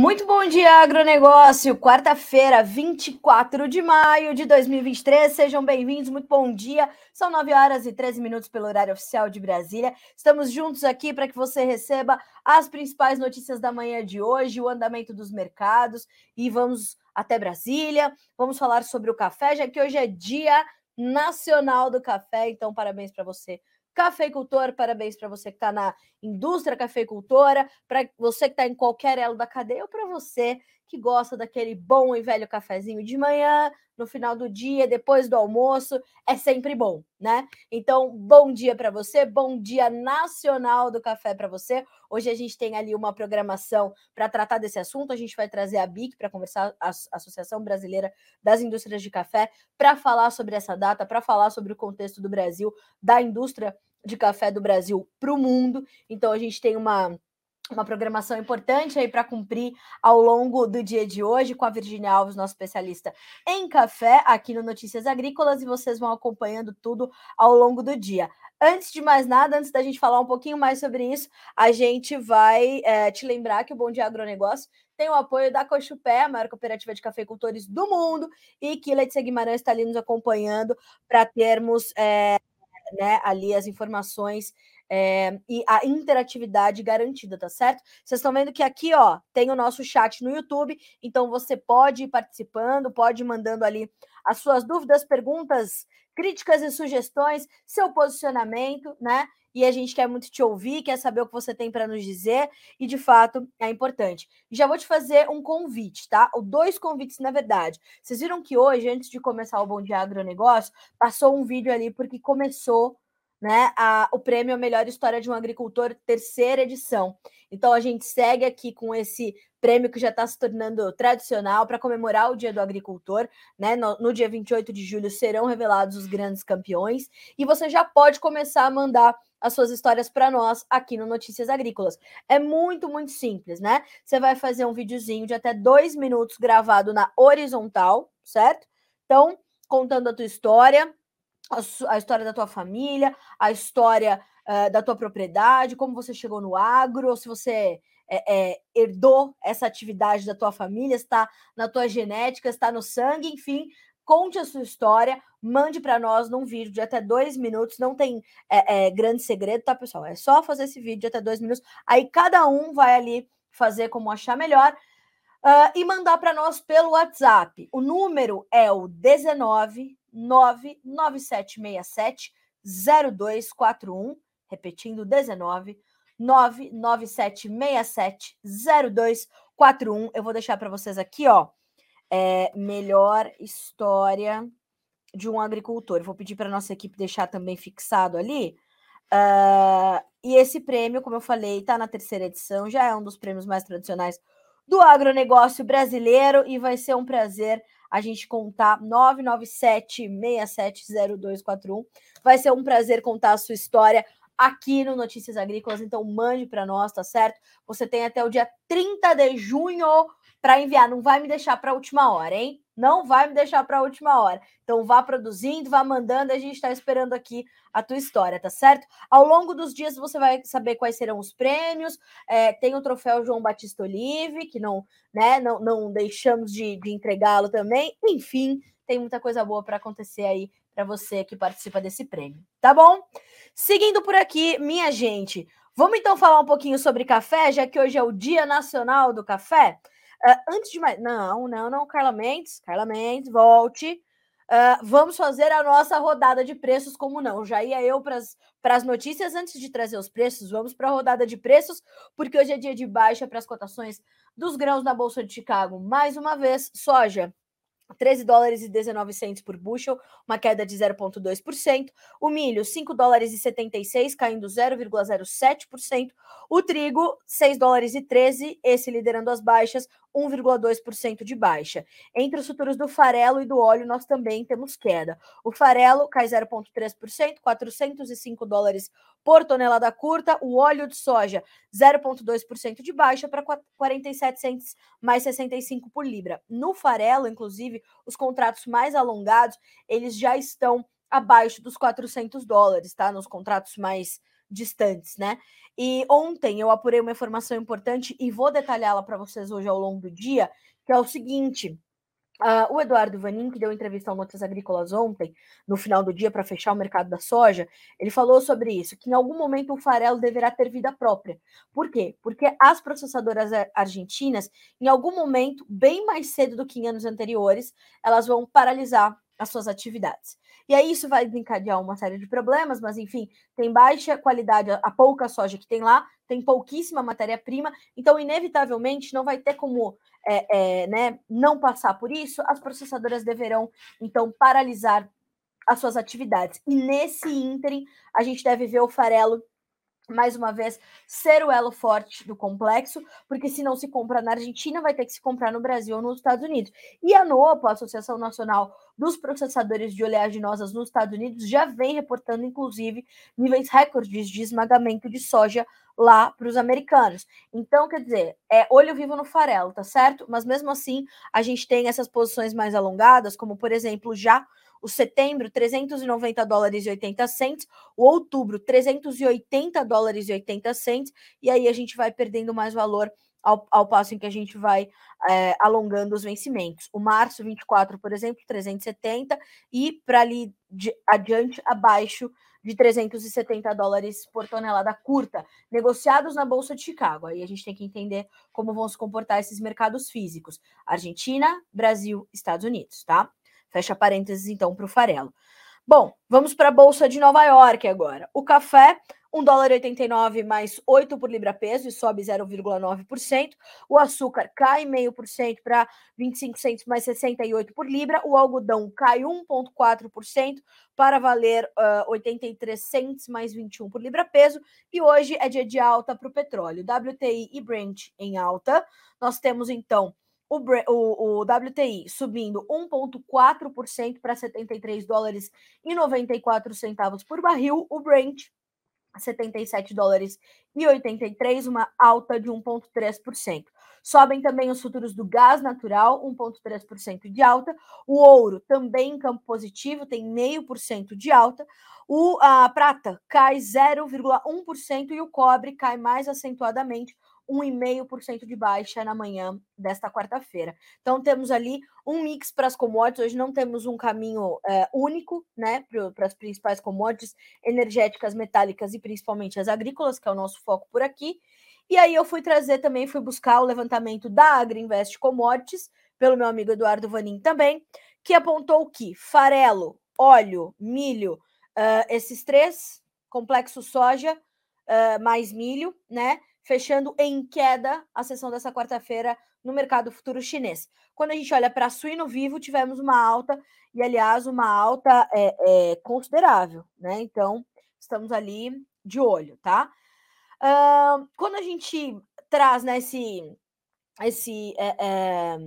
Muito bom dia, agronegócio. Quarta-feira, 24 de maio de 2023. Sejam bem-vindos, muito bom dia. São 9 horas e 13 minutos pelo horário oficial de Brasília. Estamos juntos aqui para que você receba as principais notícias da manhã de hoje, o andamento dos mercados e vamos até Brasília. Vamos falar sobre o café, já que hoje é Dia Nacional do Café. Então, parabéns para você cafeicultor, parabéns para você que está na indústria cafeicultora, para você que está em qualquer elo da cadeia, ou para você que gosta daquele bom e velho cafezinho de manhã, no final do dia, depois do almoço, é sempre bom, né? Então, bom dia para você, bom dia nacional do café para você. Hoje a gente tem ali uma programação para tratar desse assunto. A gente vai trazer a BIC para conversar, a Associação Brasileira das Indústrias de Café, para falar sobre essa data, para falar sobre o contexto do Brasil, da indústria de café do Brasil para o mundo. Então, a gente tem uma uma programação importante aí para cumprir ao longo do dia de hoje com a Virginia Alves, nossa especialista em café, aqui no Notícias Agrícolas, e vocês vão acompanhando tudo ao longo do dia. Antes de mais nada, antes da gente falar um pouquinho mais sobre isso, a gente vai é, te lembrar que o Bom Dia Agronegócio tem o apoio da Cochupé, a maior cooperativa de cafeicultores do mundo, e que Letícia Guimarães está ali nos acompanhando para termos é, né, ali as informações é, e a interatividade garantida, tá certo? Vocês estão vendo que aqui, ó, tem o nosso chat no YouTube, então você pode ir participando, pode ir mandando ali as suas dúvidas, perguntas, críticas e sugestões, seu posicionamento, né? E a gente quer muito te ouvir, quer saber o que você tem para nos dizer, e de fato é importante. Já vou te fazer um convite, tá? Ou dois convites, na verdade. Vocês viram que hoje, antes de começar o Bom Dia Agronegócio, passou um vídeo ali porque começou né, a, o prêmio A Melhor História de um Agricultor, terceira edição. Então a gente segue aqui com esse prêmio que já está se tornando tradicional para comemorar o Dia do Agricultor, né? No, no, dia 28 de julho serão revelados os grandes campeões e você já pode começar a mandar as suas histórias para nós aqui no Notícias Agrícolas. É muito, muito simples, né? Você vai fazer um videozinho de até dois minutos gravado na horizontal, certo? Então, contando a tua história, a, história da tua família, a história uh, da tua propriedade, como você chegou no agro, ou se você é, é, herdou essa atividade da tua família, está na tua genética, está no sangue, enfim, conte a sua história, mande para nós num vídeo de até dois minutos, não tem é, grande segredo, tá, pessoal? É só fazer esse vídeo de até dois minutos, aí cada um vai ali fazer como achar melhor. Uh, e mandar para nós pelo WhatsApp. O número é o 19 99767 0241, repetindo 19 99767 0241. Eu vou deixar para vocês aqui, ó, é, melhor história de um agricultor. Vou pedir para nossa equipe deixar também fixado ali. Uh, e esse prêmio, como eu falei, está na terceira edição, já é um dos prêmios mais tradicionais do agronegócio brasileiro e vai ser um prazer a gente contar 997-670241. Vai ser um prazer contar a sua história aqui no Notícias Agrícolas, então mande para nós, tá certo? Você tem até o dia 30 de junho para enviar, não vai me deixar para a última hora, hein? Não vai me deixar para a última hora. Então vá produzindo, vá mandando, a gente está esperando aqui a tua história, tá certo? Ao longo dos dias você vai saber quais serão os prêmios. É, tem o troféu João Batista Olive, que não, né, não, não deixamos de, de entregá-lo também. Enfim, tem muita coisa boa para acontecer aí para você que participa desse prêmio, tá bom? Seguindo por aqui, minha gente, vamos então falar um pouquinho sobre café, já que hoje é o Dia Nacional do Café. Uh, antes de mais. Não, não, não, Carla Mendes. Carla Mendes, volte. Uh, vamos fazer a nossa rodada de preços, como não? Já ia eu para as notícias antes de trazer os preços. Vamos para a rodada de preços, porque hoje é dia de baixa para as cotações dos grãos na Bolsa de Chicago. Mais uma vez, soja 13 dólares e 19 centos por bushel, uma queda de 0,2%. O milho, 5 dólares e 76, caindo 0,07%. O trigo, 6 dólares e 13, esse liderando as baixas, 1,2% de baixa. Entre os futuros do farelo e do óleo, nós também temos queda. O farelo cai 0,3%, 405 dólares por tonelada curta. O óleo de soja, 0,2% de baixa para 47 centos mais 65 por libra. No farelo, inclusive, os contratos mais alongados, eles já estão abaixo dos 400 dólares, tá? Nos contratos mais distantes, né? E ontem eu apurei uma informação importante e vou detalhá-la para vocês hoje ao longo do dia, que é o seguinte: Uh, o Eduardo Vanin, que deu entrevista ao Notas Agrícolas ontem, no final do dia, para fechar o mercado da soja, ele falou sobre isso, que em algum momento o farelo deverá ter vida própria. Por quê? Porque as processadoras argentinas, em algum momento, bem mais cedo do que em anos anteriores, elas vão paralisar as suas atividades. E aí isso vai desencadear uma série de problemas, mas enfim, tem baixa qualidade, a pouca soja que tem lá, tem pouquíssima matéria-prima, então inevitavelmente não vai ter como é, é, né, não passar por isso, as processadoras deverão então paralisar as suas atividades. E nesse ínterim, a gente deve ver o farelo mais uma vez, ser o elo forte do complexo, porque se não se compra na Argentina, vai ter que se comprar no Brasil ou nos Estados Unidos. E a NOPA, a Associação Nacional dos Processadores de Oleaginosas nos Estados Unidos, já vem reportando, inclusive, níveis recordes de esmagamento de soja lá para os americanos. Então, quer dizer, é olho vivo no farelo, tá certo? Mas mesmo assim, a gente tem essas posições mais alongadas, como por exemplo, já o setembro, 390 dólares e 80 cents, o outubro, 380 dólares e 80 cents, e aí a gente vai perdendo mais valor ao, ao passo em que a gente vai é, alongando os vencimentos. O março 24, por exemplo, 370, e para ali de, adiante, abaixo de 370 dólares por tonelada curta, negociados na Bolsa de Chicago. Aí a gente tem que entender como vão se comportar esses mercados físicos: Argentina, Brasil, Estados Unidos, tá? Fecha parênteses, então, para o farelo. Bom, vamos para a Bolsa de Nova York agora. O café, 1 dólar 89 mais 8 por libra peso e sobe 0,9%. O açúcar cai 0,5% para 25 centos mais 68 por libra. O algodão cai 1,4% para valer uh, 83 centos mais 21 por libra peso. E hoje é dia de alta para o petróleo. WTI e Brent em alta. Nós temos então o, o, o WTI subindo 1,4% para 73 dólares e 94 centavos por barril, o Brent 77 dólares e 83, uma alta de 1,3%. Sobem também os futuros do gás natural, 1,3% de alta. O ouro também em campo positivo, tem 0,5% de alta. O, a prata cai 0,1% e o cobre cai mais acentuadamente, 1,5% de baixa na manhã desta quarta-feira. Então temos ali um mix para as commodities. Hoje não temos um caminho é, único, né, para as principais commodities energéticas, metálicas e principalmente as agrícolas, que é o nosso foco por aqui. E aí eu fui trazer também, fui buscar o levantamento da Agriinvest Commodities, pelo meu amigo Eduardo Vanin também, que apontou que farelo, óleo, milho, uh, esses três, complexo soja, uh, mais milho, né? Fechando em queda a sessão dessa quarta-feira no mercado futuro chinês. Quando a gente olha para suíno vivo, tivemos uma alta, e aliás, uma alta é, é, considerável, né? Então, estamos ali de olho, tá? Uh, quando a gente traz né, esse, esse, é, é,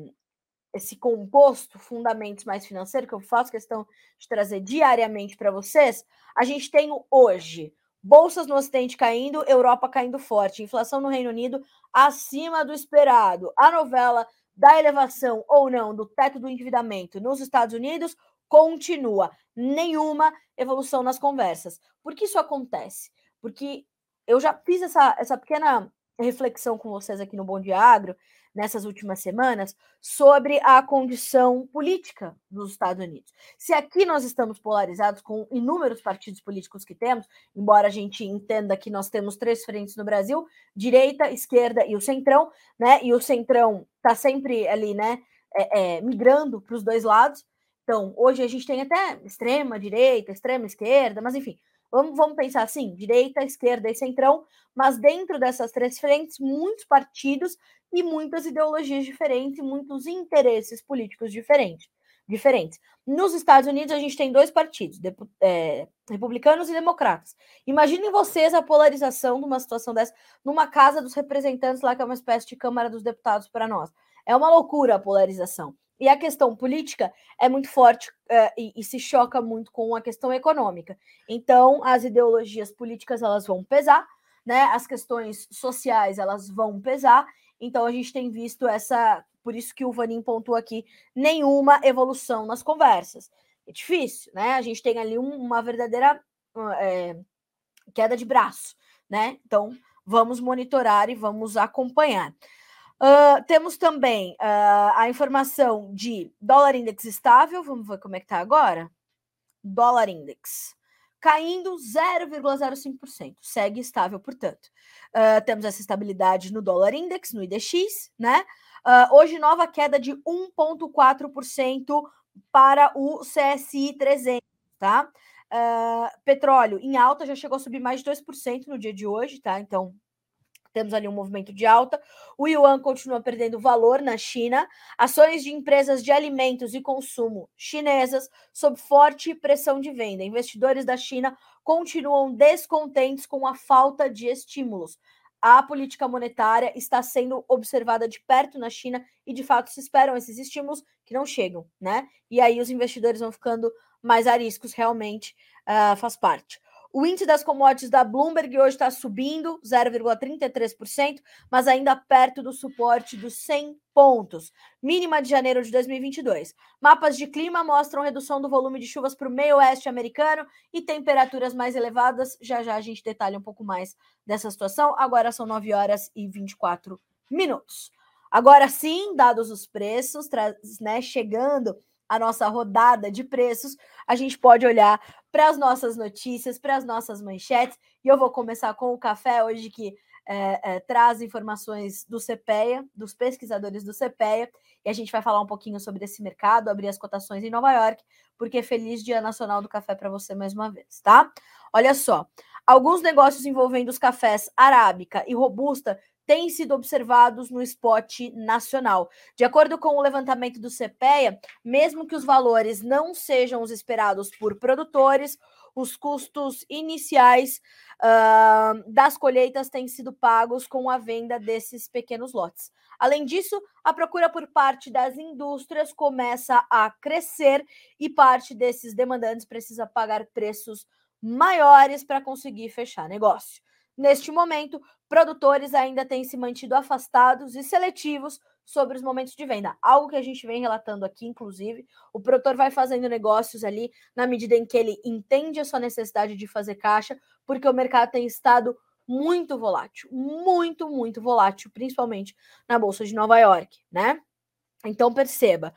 esse composto fundamentos mais financeiro, que eu faço questão de trazer diariamente para vocês, a gente tem hoje Bolsas no Ocidente caindo, Europa caindo forte, inflação no Reino Unido acima do esperado. A novela da elevação ou não do teto do endividamento nos Estados Unidos continua. Nenhuma evolução nas conversas. Por que isso acontece? Porque eu já fiz essa, essa pequena reflexão com vocês aqui no Bom Dia Agro nessas últimas semanas sobre a condição política dos Estados Unidos. Se aqui nós estamos polarizados com inúmeros partidos políticos que temos, embora a gente entenda que nós temos três frentes no Brasil: direita, esquerda e o centrão, né? E o centrão está sempre ali, né? É, é, migrando para os dois lados. Então, hoje a gente tem até extrema direita, extrema esquerda, mas enfim, Vamos, vamos pensar assim: direita, esquerda e centrão, mas dentro dessas três frentes, muitos partidos e muitas ideologias diferentes, muitos interesses políticos diferentes. diferentes. Nos Estados Unidos, a gente tem dois partidos, de, é, republicanos e democratas. Imaginem vocês a polarização de uma situação dessa numa Casa dos Representantes, lá que é uma espécie de Câmara dos Deputados para nós. É uma loucura a polarização. E a questão política é muito forte uh, e, e, se choca muito com a questão econômica. Então, as ideologias políticas elas vão pesar, né? As questões sociais elas vão pesar. Então, a gente tem visto essa, por isso que o Vanim pontuou aqui, nenhuma evolução nas conversas. É difícil, né? A gente tem ali um, uma verdadeira é, queda de braço, né? Então, vamos monitorar e vamos acompanhar. Temos também uh, a informação de dólar index estável. Vamos ver como é que está agora. Dólar index caindo 0,05%, segue estável, portanto. Uh, temos essa estabilidade no dólar index, no IDX, né? hoje, nova queda de 1,4% para o CSI 300, tá? petróleo em alta, já chegou a subir mais de 2% no dia de hoje, tá? Então, temos ali um movimento de alta. O yuan continua perdendo valor na China. Ações de empresas de alimentos e consumo chinesas sob forte pressão de venda. Investidores da China continuam descontentes com a falta de estímulos. A política monetária está sendo observada de perto na China e, de fato, se esperam esses estímulos que não chegam, né? E aí os investidores vão ficando mais ariscos, realmente uh, faz parte. O índice das commodities da Bloomberg hoje está subindo 0,33%, mas ainda perto do suporte dos 100 pontos, mínima de janeiro de 2022. Mapas de clima mostram redução do volume de chuvas para o meio oeste americano e temperaturas mais elevadas. Já já a gente detalha um pouco mais dessa situação. Agora são 9 horas e 24 minutos. Agora sim, dados os preços, né, chegando a nossa rodada de preços, a gente pode olhar para as nossas notícias, para as nossas manchetes. E eu vou começar com o café hoje, que é, é, traz informações do CPEA, dos pesquisadores do CPEA, e a gente vai falar um pouquinho sobre esse mercado, abrir as cotações em Nova York, porque feliz Dia Nacional do Café para você mais uma vez, tá? Olha só, alguns negócios envolvendo os cafés arábica e robusta têm sido observados no spot nacional. De acordo com o levantamento do CPEA, mesmo que os valores não sejam os esperados por produtores, os custos iniciais uh, das colheitas têm sido pagos com a venda desses pequenos lotes. Além disso, a procura por parte das indústrias começa a crescer e parte desses demandantes precisa pagar preços maiores para conseguir fechar negócio. Neste momento, produtores ainda têm se mantido afastados e seletivos sobre os momentos de venda. Algo que a gente vem relatando aqui, inclusive, o produtor vai fazendo negócios ali na medida em que ele entende a sua necessidade de fazer caixa, porque o mercado tem estado muito volátil, muito, muito volátil, principalmente na Bolsa de Nova York, né? Então perceba.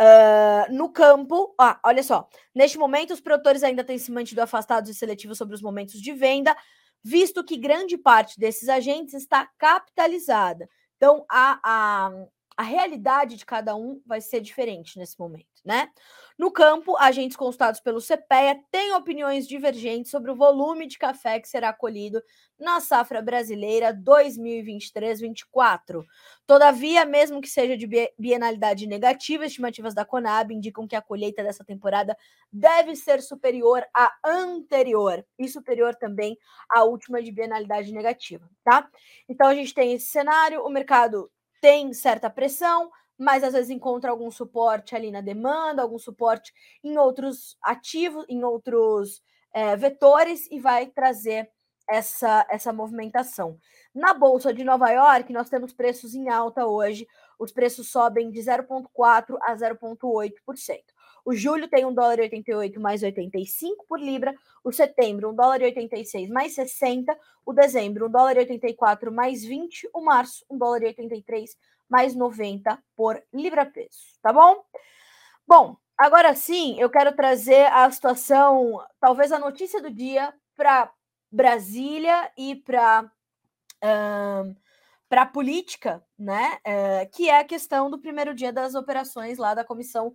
Uh, no campo, ah, olha só, neste momento os produtores ainda têm se mantido afastados e seletivos sobre os momentos de venda, visto que grande parte desses agentes está capitalizada. Então, a, a, a realidade de cada um vai ser diferente nesse momento, né? No campo, agentes consultados pelo CPEA têm opiniões divergentes sobre o volume de café que será colhido na safra brasileira 2023-24. Todavia, mesmo que seja de bienalidade negativa, estimativas da Conab indicam que a colheita dessa temporada deve ser superior à anterior e superior também à última de bienalidade negativa, tá? Então a gente tem esse cenário, o mercado tem certa pressão, mas às vezes encontra algum suporte ali na demanda, algum suporte em outros ativos, em outros é, vetores e vai trazer essa, essa movimentação. Na Bolsa de Nova York, nós temos preços em alta hoje, os preços sobem de 0,4% a 0,8%. O julho tem 1 dólar e 88 mais 85 por libra, o setembro 1 dólar e 86 mais 60, o dezembro 1 dólar e 84 mais 20, o março 1 dólar e 83 mais 90 por libra peso, tá bom? Bom, agora sim, eu quero trazer a situação, talvez a notícia do dia para Brasília e para para a política, né, é, que é a questão do primeiro dia das operações lá da Comissão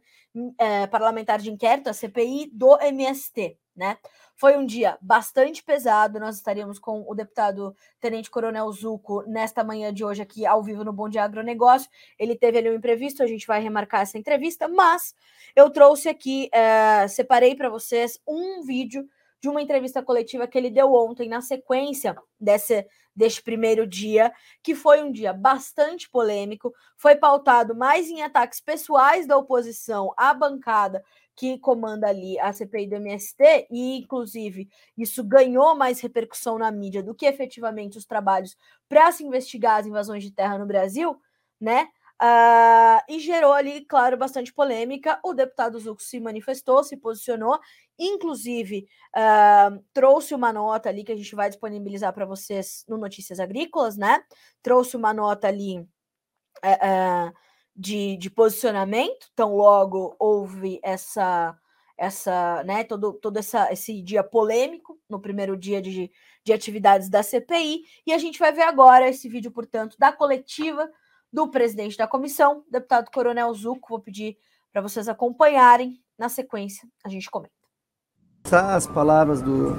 é, Parlamentar de Inquérito, a CPI do MST, né? Foi um dia bastante pesado, nós estaríamos com o deputado Tenente Coronel Zuco nesta manhã de hoje aqui ao vivo no Bom Dia Agronegócio, ele teve ali um imprevisto, a gente vai remarcar essa entrevista, mas eu trouxe aqui, é, separei para vocês um vídeo de uma entrevista coletiva que ele deu ontem, na sequência desse, deste primeiro dia, que foi um dia bastante polêmico, foi pautado mais em ataques pessoais da oposição à bancada que comanda ali a CPI do MST, e inclusive isso ganhou mais repercussão na mídia do que efetivamente os trabalhos para se investigar as invasões de terra no Brasil, né? Uh, e gerou ali, claro, bastante polêmica. O deputado Zuco se manifestou, se posicionou, inclusive uh, trouxe uma nota ali que a gente vai disponibilizar para vocês no Notícias Agrícolas, né? Trouxe uma nota ali uh, de, de posicionamento, então logo houve essa essa, né, todo, todo essa, esse dia polêmico, no primeiro dia de, de atividades da CPI, e a gente vai ver agora esse vídeo, portanto, da coletiva do presidente da comissão, deputado Coronel Zuco. Vou pedir para vocês acompanharem. Na sequência, a gente comenta. As palavras do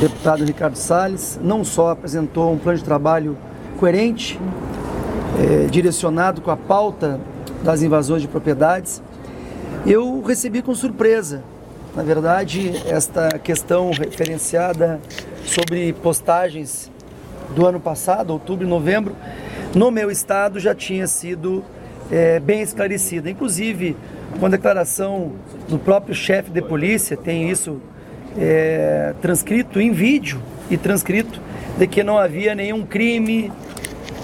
deputado Ricardo Salles não só apresentou um plano de trabalho coerente, é, direcionado com a pauta das invasões de propriedades, eu recebi com surpresa, na verdade, esta questão referenciada sobre postagens do ano passado, outubro novembro, no meu estado já tinha sido é, bem esclarecida. Inclusive, com a declaração do próprio chefe de polícia, tem isso é, transcrito em vídeo e transcrito, de que não havia nenhum crime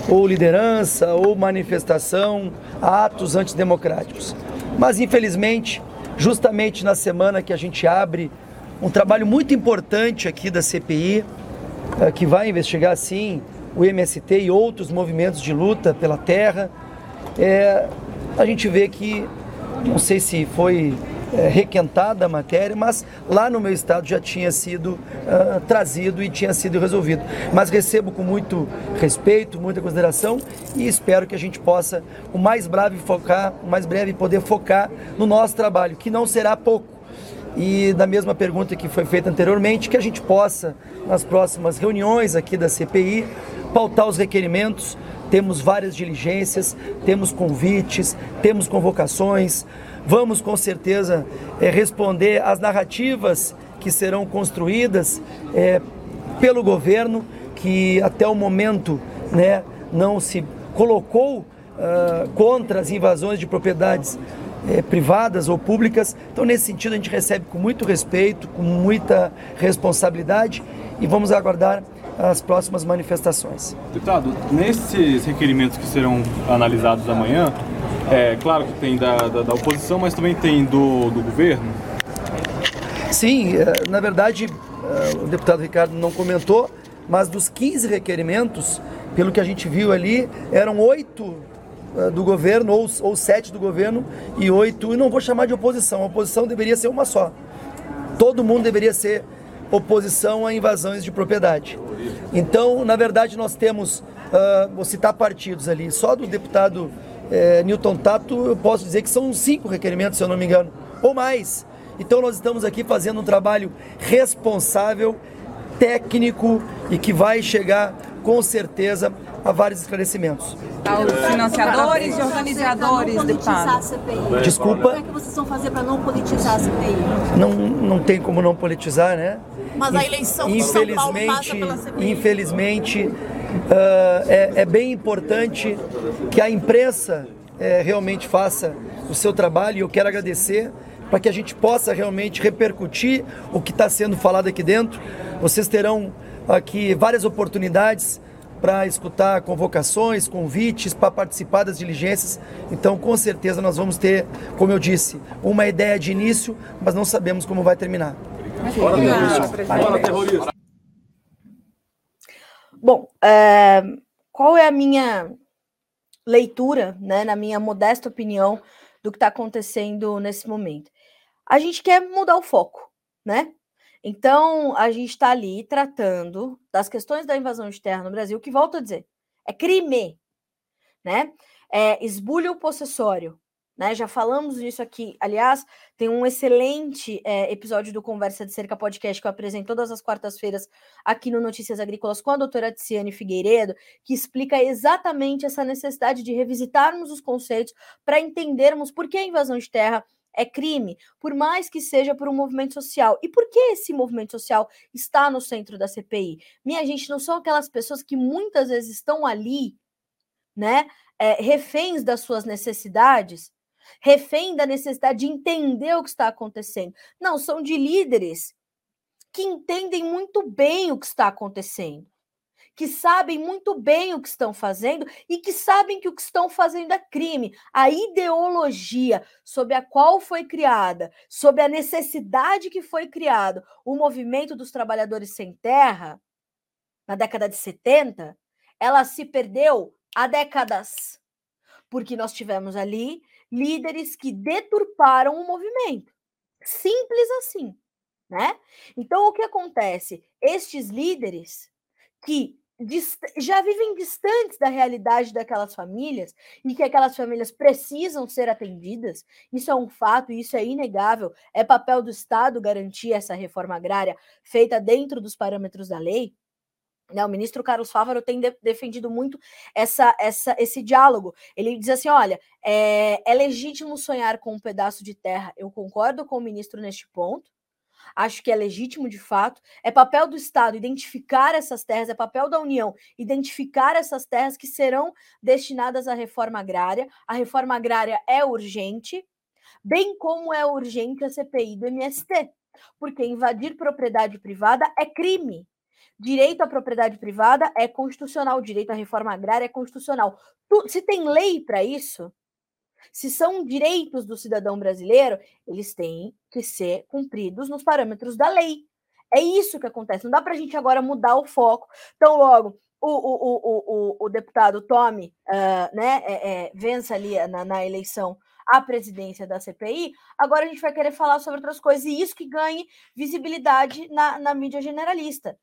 ou liderança ou manifestação, atos antidemocráticos. Mas, infelizmente, justamente na semana que a gente abre um trabalho muito importante aqui da CPI, que vai investigar, sim, o MST e outros movimentos de luta pela terra, é, a gente vê que, não sei se foi é, requentada a matéria, mas lá no meu estado já tinha sido uh, trazido e tinha sido resolvido. Mas recebo com muito respeito, muita consideração e espero que a gente possa, o mais breve focar, o mais breve poder focar no nosso trabalho, que não será pouco. E da mesma pergunta que foi feita anteriormente, que a gente possa, nas próximas reuniões aqui da CPI, pautar os requerimentos. Temos várias diligências, temos convites, temos convocações. Vamos com certeza é, responder às narrativas que serão construídas é, pelo governo, que até o momento né, não se colocou uh, contra as invasões de propriedades é, privadas ou públicas. Então, nesse sentido, a gente recebe com muito respeito, com muita responsabilidade e vamos aguardar as próximas manifestações. Deputado, nesses requerimentos que serão analisados amanhã, é claro que tem da, da, da oposição, mas também tem do, do governo? Sim, é, na verdade, é, o deputado Ricardo não comentou, mas dos 15 requerimentos, pelo que a gente viu ali, eram oito do governo, ou, ou sete do governo, e oito, e não vou chamar de oposição, a oposição deveria ser uma só. Todo mundo deveria ser oposição a invasões de propriedade. Então, na verdade, nós temos, uh, vou citar partidos ali, só do deputado uh, Newton Tato, eu posso dizer que são cinco requerimentos, se eu não me engano, ou mais. Então, nós estamos aqui fazendo um trabalho responsável, técnico e que vai chegar com certeza a vários esclarecimentos. Aos financiadores e organizadores, deputado. Desculpa. Como é que vocês vão fazer para não politizar a CPI? Não, não tem como não politizar, né? Mas a eleição de São Paulo passa pela CPI. Infelizmente, uh, é, é, bem importante que a imprensa é, realmente faça o seu trabalho e eu quero agradecer para que a gente possa realmente repercutir o que está sendo falado aqui dentro. Vocês terão aqui várias oportunidades para escutar convocações, convites, para participar das diligências. Então, com certeza, nós vamos ter, como eu disse, uma ideia de início, mas não sabemos como vai terminar. Bom, é, qual é a minha leitura, né, na minha modesta opinião, do que está acontecendo nesse momento? A gente quer mudar o foco, né? Então, a gente está ali tratando das questões da invasão de terra no Brasil, que, volto a dizer, é crime, né? É esbulho possessório, né? Já falamos nisso aqui. Aliás, tem um excelente é, episódio do Conversa de Cerca Podcast que eu apresento todas as quartas-feiras aqui no Notícias Agrícolas com a doutora Tiziane Figueiredo, que explica exatamente essa necessidade de revisitarmos os conceitos para entendermos por que a invasão de terra é crime, por mais que seja por um movimento social. E por que esse movimento social está no centro da CPI? Minha gente, não são aquelas pessoas que muitas vezes estão ali, né, é, reféns das suas necessidades, refém da necessidade de entender o que está acontecendo. Não, são de líderes que entendem muito bem o que está acontecendo que sabem muito bem o que estão fazendo e que sabem que o que estão fazendo é crime. A ideologia sob a qual foi criada, sob a necessidade que foi criado o movimento dos trabalhadores sem terra, na década de 70, ela se perdeu há décadas. Porque nós tivemos ali líderes que deturparam o movimento. Simples assim, né? Então o que acontece? Estes líderes que já vivem distantes da realidade daquelas famílias e que aquelas famílias precisam ser atendidas. Isso é um fato, isso é inegável. É papel do Estado garantir essa reforma agrária feita dentro dos parâmetros da lei. Né, o ministro Carlos Fávaro tem de defendido muito essa, essa, esse diálogo. Ele diz assim: olha, é, é legítimo sonhar com um pedaço de terra. Eu concordo com o ministro neste ponto. Acho que é legítimo de fato. É papel do Estado identificar essas terras, é papel da União identificar essas terras que serão destinadas à reforma agrária. A reforma agrária é urgente, bem como é urgente a CPI do MST, porque invadir propriedade privada é crime. Direito à propriedade privada é constitucional, direito à reforma agrária é constitucional. Se tem lei para isso, se são direitos do cidadão brasileiro, eles têm que ser cumpridos nos parâmetros da lei. É isso que acontece. Não dá para a gente agora mudar o foco. Então, logo, o, o, o, o, deputado tome, uh, né, é, é, vença ali na, na eleição a presidência da CPI, agora a gente vai querer falar sobre outras coisas, e isso que ganhe visibilidade na, na mídia generalista.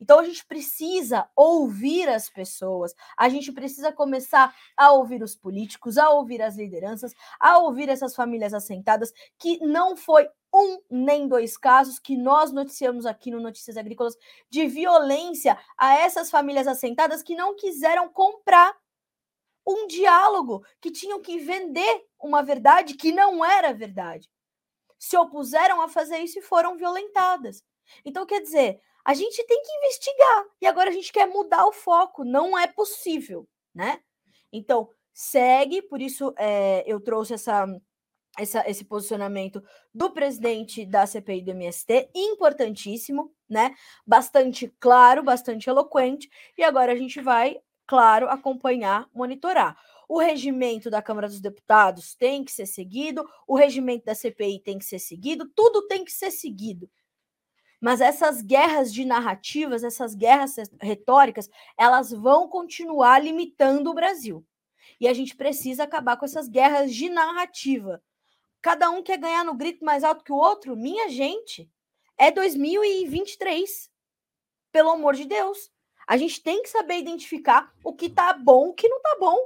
Então a gente precisa ouvir as pessoas, a gente precisa começar a ouvir os políticos, a ouvir as lideranças, a ouvir essas famílias assentadas, que não foi um nem dois casos que nós noticiamos aqui no Notícias Agrícolas de violência a essas famílias assentadas que não quiseram comprar um diálogo, que tinham que vender uma verdade que não era verdade. Se opuseram a fazer isso e foram violentadas. Então, quer dizer, a gente tem que investigar. E agora a gente quer mudar o foco. Não é possível, né? Então, segue, por isso é, eu trouxe essa, essa, esse posicionamento do presidente da CPI do MST, importantíssimo, né? Bastante claro, bastante eloquente. E agora a gente vai, claro, acompanhar, monitorar. O regimento da Câmara dos Deputados tem que ser seguido, o regimento da CPI tem que ser seguido, tudo tem que ser seguido. Mas essas guerras de narrativas, essas guerras retóricas, elas vão continuar limitando o Brasil. E a gente precisa acabar com essas guerras de narrativa. Cada um quer ganhar no grito mais alto que o outro? Minha gente, é 2023. Pelo amor de Deus. A gente tem que saber identificar o que tá bom, o que não tá bom.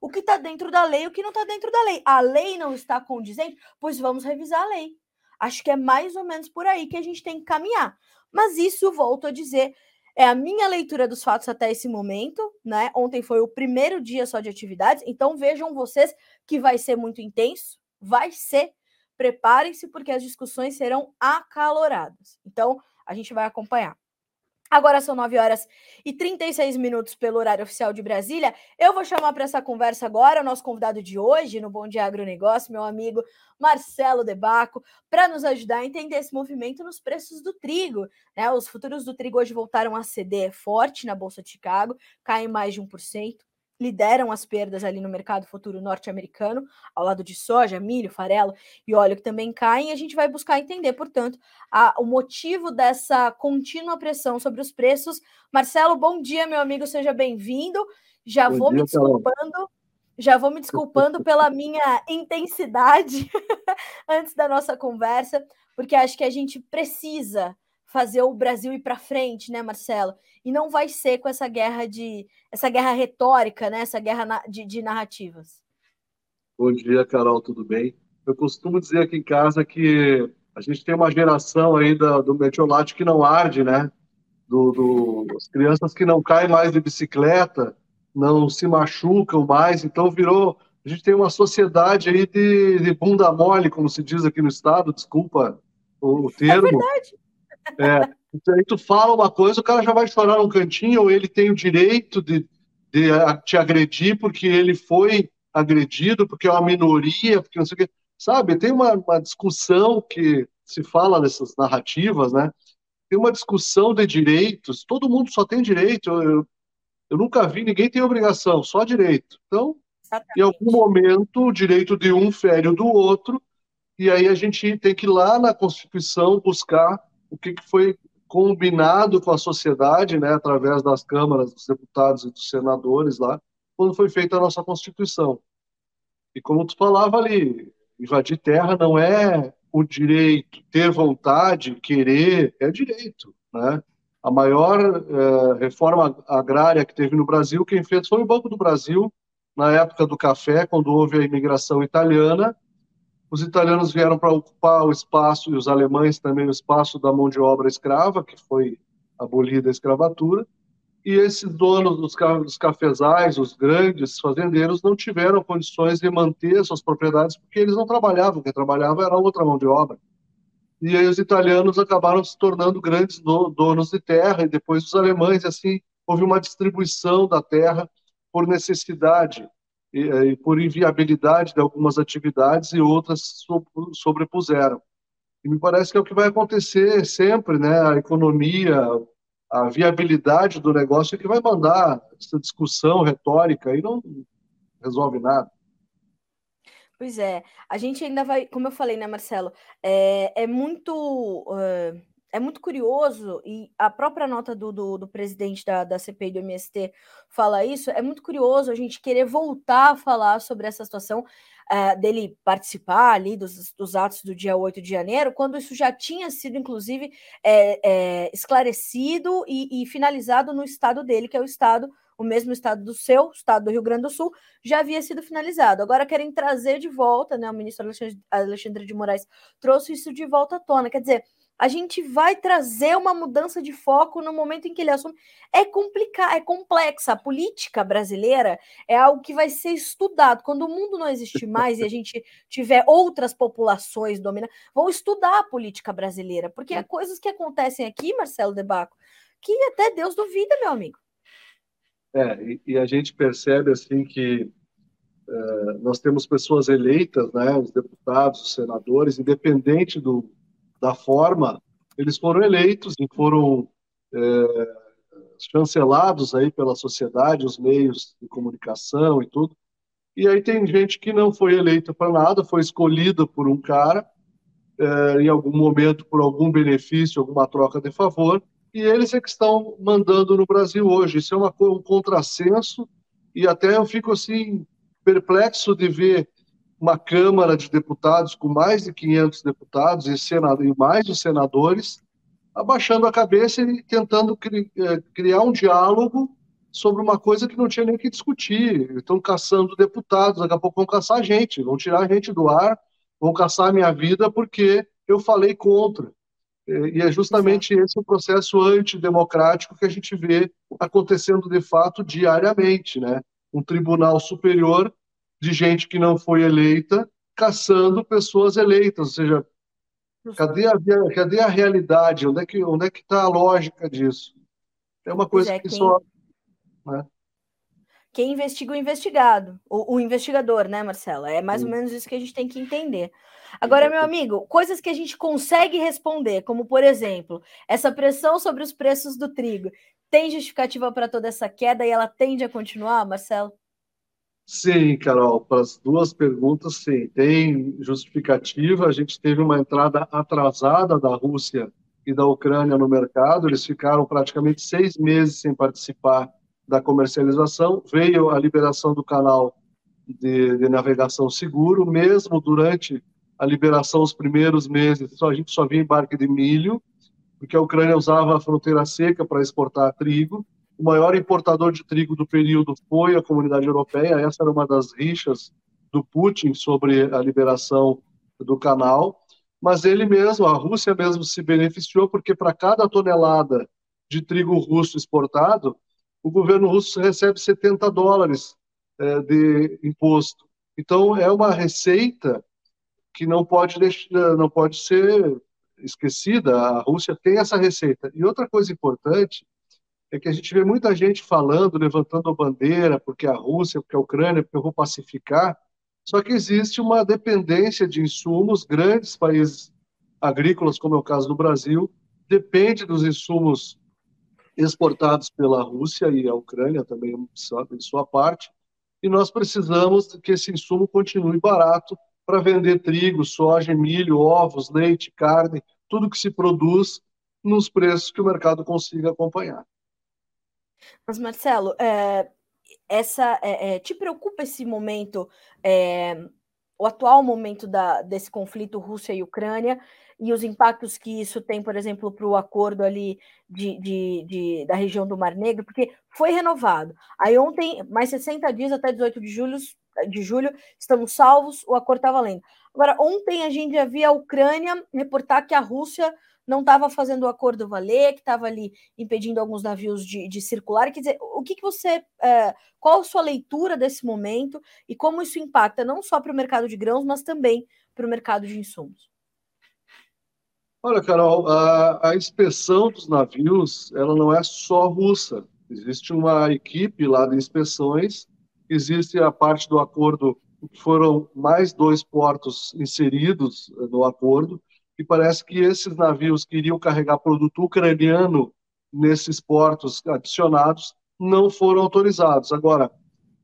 O que está dentro da lei, o que não está dentro da lei. A lei não está condizente, pois vamos revisar a lei. Acho que é mais ou menos por aí que a gente tem que caminhar. Mas isso, volto a dizer, é a minha leitura dos fatos até esse momento, né? Ontem foi o primeiro dia só de atividades, então vejam vocês que vai ser muito intenso, vai ser. Preparem-se porque as discussões serão acaloradas. Então, a gente vai acompanhar. Agora são 9 horas e 36 minutos pelo horário oficial de Brasília. Eu vou chamar para essa conversa agora o nosso convidado de hoje no Bom Dia Agronegócio, meu amigo Marcelo Debaco, para nos ajudar a entender esse movimento nos preços do trigo. Né? Os futuros do trigo hoje voltaram a ceder forte na Bolsa de Chicago, caem mais de 1% lideram as perdas ali no mercado futuro norte-americano, ao lado de soja, milho, farelo e óleo que também caem, e a gente vai buscar entender, portanto, a, o motivo dessa contínua pressão sobre os preços. Marcelo, bom dia, meu amigo, seja bem-vindo. Já bom vou dia, me desculpando. Já vou me desculpando pela minha intensidade antes da nossa conversa, porque acho que a gente precisa fazer o Brasil ir para frente, né, Marcelo? E não vai ser com essa guerra de essa guerra retórica, né? Essa guerra de, de narrativas. Bom dia, Carol, tudo bem? Eu costumo dizer aqui em casa que a gente tem uma geração aí do, do metiolate que não arde, né? Do, do, as crianças que não caem mais de bicicleta, não se machucam mais, então virou. A gente tem uma sociedade aí de, de bunda mole, como se diz aqui no estado, desculpa o, o termo. É verdade. É, então, aí tu fala uma coisa, o cara já vai chorar num cantinho, ou ele tem o direito de, de te agredir porque ele foi agredido, porque é uma minoria, porque não sei o quê. Sabe, tem uma, uma discussão que se fala dessas narrativas, né? tem uma discussão de direitos, todo mundo só tem direito, eu, eu nunca vi ninguém tem obrigação, só direito. Então, Exatamente. em algum momento, o direito de um fere o do outro, e aí a gente tem que ir lá na Constituição buscar o que, foi combinado com a sociedade, né, através das câmaras dos deputados e dos senadores lá, quando foi feita a nossa Constituição. E como tu falava ali, invadir terra não é o direito, ter vontade, querer, é direito, né? A maior eh, reforma agrária que teve no Brasil, quem fez foi o Banco do Brasil, na época do café, quando houve a imigração italiana, os italianos vieram para ocupar o espaço, e os alemães também, o espaço da mão de obra escrava, que foi abolida a escravatura, e esses donos dos, dos cafezais, os grandes fazendeiros, não tiveram condições de manter suas propriedades, porque eles não trabalhavam, quem trabalhava era outra mão de obra. E aí os italianos acabaram se tornando grandes donos de terra, e depois os alemães, assim, houve uma distribuição da terra por necessidade e, e por inviabilidade de algumas atividades e outras sobrepuseram. E me parece que é o que vai acontecer sempre, né? A economia, a viabilidade do negócio é que vai mandar essa discussão retórica e não resolve nada. Pois é, a gente ainda vai, como eu falei, né, Marcelo, é, é muito. Uh é muito curioso, e a própria nota do, do, do, presidente da, da CPI do MST fala isso, é muito curioso a gente querer voltar a falar sobre essa situação uh, dele participar ali dos, dos, atos do dia 8 de janeiro, quando isso já tinha sido, inclusive, é, é, esclarecido e, e finalizado no estado dele, que é o estado o mesmo estado do seu, estado do Rio Grande do Sul, já havia sido finalizado. Agora querem trazer de volta, né? O ministro Alexandre de Moraes trouxe isso de volta à tona. Quer dizer, a gente vai trazer uma mudança de foco no momento em que ele assume. É complicado, é complexa. A política brasileira é algo que vai ser estudado. Quando o mundo não existir mais e a gente tiver outras populações dominando, vão estudar a política brasileira, porque há coisas que acontecem aqui, Marcelo Debaco, que até Deus duvida, meu amigo. É, e, e a gente percebe assim que é, nós temos pessoas eleitas, né, os deputados, os senadores, independente do da forma, eles foram eleitos e foram é, chancelados aí pela sociedade, os meios de comunicação e tudo. E aí tem gente que não foi eleita para nada, foi escolhida por um cara, é, em algum momento por algum benefício, alguma troca de favor, e eles é que estão mandando no Brasil hoje. Isso é uma, um contrassenso, e até eu fico assim perplexo de ver uma Câmara de Deputados com mais de 500 deputados e, senado, e mais de senadores, abaixando a cabeça e tentando cri, é, criar um diálogo sobre uma coisa que não tinha nem que discutir. Estão caçando deputados, daqui a pouco vão caçar a gente, vão tirar a gente do ar, vão caçar a minha vida porque eu falei contra. E é justamente esse o processo antidemocrático que a gente vê acontecendo de fato diariamente, né? Um tribunal superior de gente que não foi eleita caçando pessoas eleitas, ou seja, cadê a, cadê a realidade? Onde é que onde é que está a lógica disso? É uma coisa é, que quem... só né? quem investiga o investigado, o, o, investigador, né, Marcela? É mais ou menos isso que a gente tem que entender. Agora, meu amigo, coisas que a gente consegue responder, como por exemplo, essa pressão sobre os preços do trigo, tem justificativa para toda essa queda e ela tende a continuar, Marcelo? Sim, Carol, para as duas perguntas, sim, tem justificativa. A gente teve uma entrada atrasada da Rússia e da Ucrânia no mercado, eles ficaram praticamente seis meses sem participar da comercialização. Veio a liberação do canal de, de navegação seguro, mesmo durante a liberação, os primeiros meses, a gente só via embarque de milho, porque a Ucrânia usava a fronteira seca para exportar trigo o maior importador de trigo do período foi a comunidade europeia. Essa era uma das rixas do Putin sobre a liberação do canal. Mas ele mesmo, a Rússia mesmo, se beneficiou, porque para cada tonelada de trigo russo exportado, o governo russo recebe 70 dólares é, de imposto. Então, é uma receita que não pode, deixar, não pode ser esquecida. A Rússia tem essa receita. E outra coisa importante é que a gente vê muita gente falando, levantando a bandeira, porque a Rússia, porque a Ucrânia, porque eu vou pacificar, só que existe uma dependência de insumos, grandes países agrícolas, como é o caso do Brasil, depende dos insumos exportados pela Rússia e a Ucrânia também em sua parte, e nós precisamos que esse insumo continue barato para vender trigo, soja, milho, ovos, leite, carne, tudo que se produz nos preços que o mercado consiga acompanhar. Mas, Marcelo, é, essa, é, é, te preocupa esse momento, é, o atual momento da, desse conflito Rússia e Ucrânia e os impactos que isso tem, por exemplo, para o acordo ali de, de, de, da região do Mar Negro, porque foi renovado. Aí ontem, mais 60 dias até 18 de julho, de julho estamos salvos, o acordo está valendo. Agora, ontem a gente já via a Ucrânia reportar que a Rússia não estava fazendo o acordo valer, que estava ali impedindo alguns navios de, de, circular. Quer dizer, o que, que você. É, qual a sua leitura desse momento e como isso impacta não só para o mercado de grãos, mas também para o mercado de insumos? Olha, Carol, a, a inspeção dos navios ela não é só russa. Existe uma equipe lá de inspeções, existe a parte do acordo, foram mais dois portos inseridos no acordo, e parece que esses navios que iriam carregar produto ucraniano nesses portos adicionados não foram autorizados. Agora,